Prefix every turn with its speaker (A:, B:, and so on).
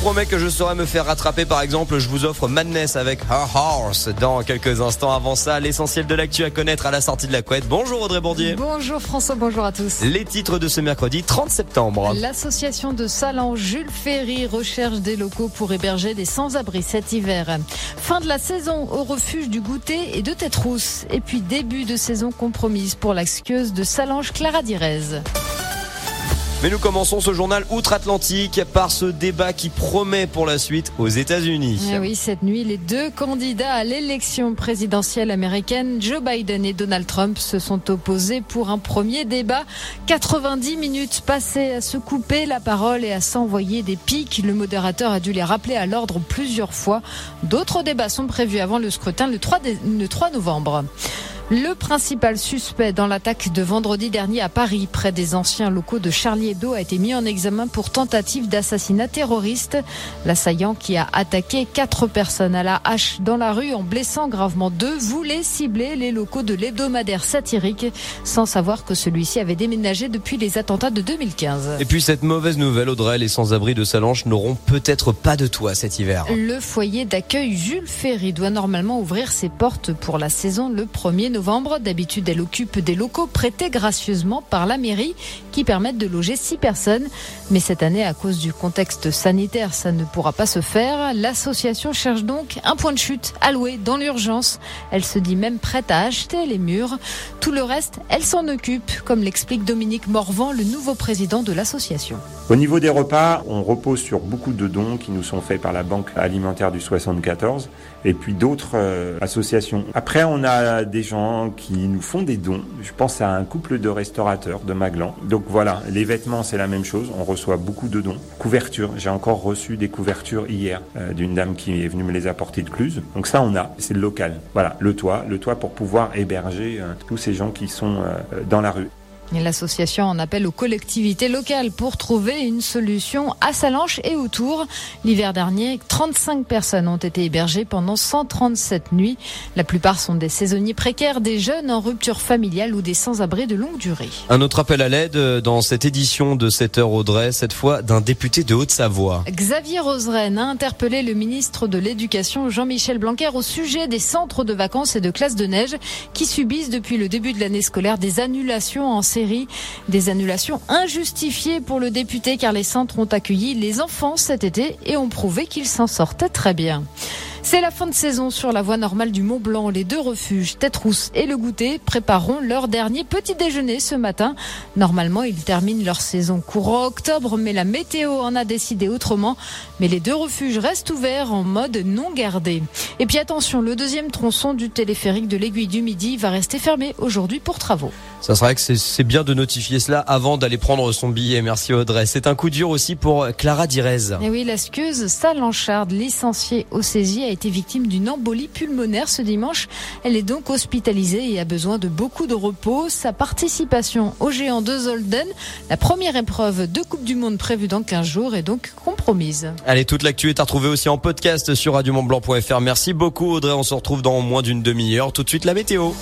A: promets que je saurai me faire rattraper. Par exemple, je vous offre Madness avec Her Horse dans quelques instants. Avant ça, l'essentiel de l'actu à connaître à la sortie de la couette. Bonjour Audrey Bourdier.
B: Bonjour François, bonjour à tous.
A: Les titres de ce mercredi 30 septembre.
B: L'association de Salon Jules Ferry recherche des locaux pour héberger des sans-abri cet hiver. Fin de la saison au refuge du goûter et de Tétrousse. Et puis début de saison compromise pour la skieuse de Salange Clara Direz.
A: Mais nous commençons ce journal outre-Atlantique par ce débat qui promet pour la suite aux États-Unis.
B: Eh oui, cette nuit, les deux candidats à l'élection présidentielle américaine, Joe Biden et Donald Trump, se sont opposés pour un premier débat. 90 minutes passées à se couper la parole et à s'envoyer des pics. Le modérateur a dû les rappeler à l'ordre plusieurs fois. D'autres débats sont prévus avant le scrutin le 3, le 3 novembre. Le principal suspect dans l'attaque de vendredi dernier à Paris, près des anciens locaux de Charlie Hebdo, a été mis en examen pour tentative d'assassinat terroriste. L'assaillant qui a attaqué quatre personnes à la hache dans la rue en blessant gravement deux voulait cibler les locaux de l'hebdomadaire satirique sans savoir que celui-ci avait déménagé depuis les attentats de 2015.
A: Et puis cette mauvaise nouvelle, Audrey, les sans-abri de Salange n'auront peut-être pas de toit cet hiver.
B: Le foyer d'accueil Jules Ferry doit normalement ouvrir ses portes pour la saison le 1er novembre. D'habitude, elle occupe des locaux prêtés gracieusement par la mairie qui permettent de loger six personnes. Mais cette année, à cause du contexte sanitaire, ça ne pourra pas se faire. L'association cherche donc un point de chute alloué dans l'urgence. Elle se dit même prête à acheter les murs. Tout le reste, elle s'en occupe, comme l'explique Dominique Morvan, le nouveau président de l'association.
C: Au niveau des repas, on repose sur beaucoup de dons qui nous sont faits par la Banque alimentaire du 74 et puis d'autres euh, associations. Après, on a des gens qui nous font des dons. Je pense à un couple de restaurateurs de Maglan. Donc voilà, les vêtements, c'est la même chose. On reçoit beaucoup de dons. Couvertures, j'ai encore reçu des couvertures hier euh, d'une dame qui est venue me les apporter de Cluse. Donc ça, on a, c'est le local. Voilà, le toit, le toit pour pouvoir héberger euh, tous ces gens qui sont dans la rue.
B: L'association en appelle aux collectivités locales pour trouver une solution à Salanches et autour. L'hiver dernier, 35 personnes ont été hébergées pendant 137 nuits. La plupart sont des saisonniers précaires, des jeunes en rupture familiale ou des sans-abri de longue durée.
A: Un autre appel à l'aide dans cette édition de 7 heures Audrey, cette fois d'un député de Haute-Savoie.
B: Xavier Roseraine a interpellé le ministre de l'Éducation Jean-Michel Blanquer au sujet des centres de vacances et de classes de neige qui subissent depuis le début de l'année scolaire des annulations en des annulations injustifiées pour le député car les centres ont accueilli les enfants cet été et ont prouvé qu'ils s'en sortaient très bien. C'est la fin de saison sur la voie normale du Mont Blanc. Les deux refuges, Tête-Rousse et le Goûter, prépareront leur dernier petit déjeuner ce matin. Normalement, ils terminent leur saison courant octobre, mais la météo en a décidé autrement. Mais les deux refuges restent ouverts en mode non gardé. Et puis attention, le deuxième tronçon du téléphérique de l'Aiguille du Midi va rester fermé aujourd'hui pour travaux.
A: Ça serait que c'est bien de notifier cela avant d'aller prendre son billet. Merci Audrey. C'est un coup dur aussi pour Clara Direz.
B: Et oui, la skieuse Salanchard, licenciée au saisie, a été victime d'une embolie pulmonaire ce dimanche. Elle est donc hospitalisée et a besoin de beaucoup de repos. Sa participation au géant de Zolden, la première épreuve de Coupe du Monde prévue dans 15 jours, est donc compromise.
A: Allez, toute l'actu est à retrouver aussi en podcast sur radiomontblanc.fr. Merci beaucoup Audrey. On se retrouve dans moins d'une demi-heure. Tout de suite la météo.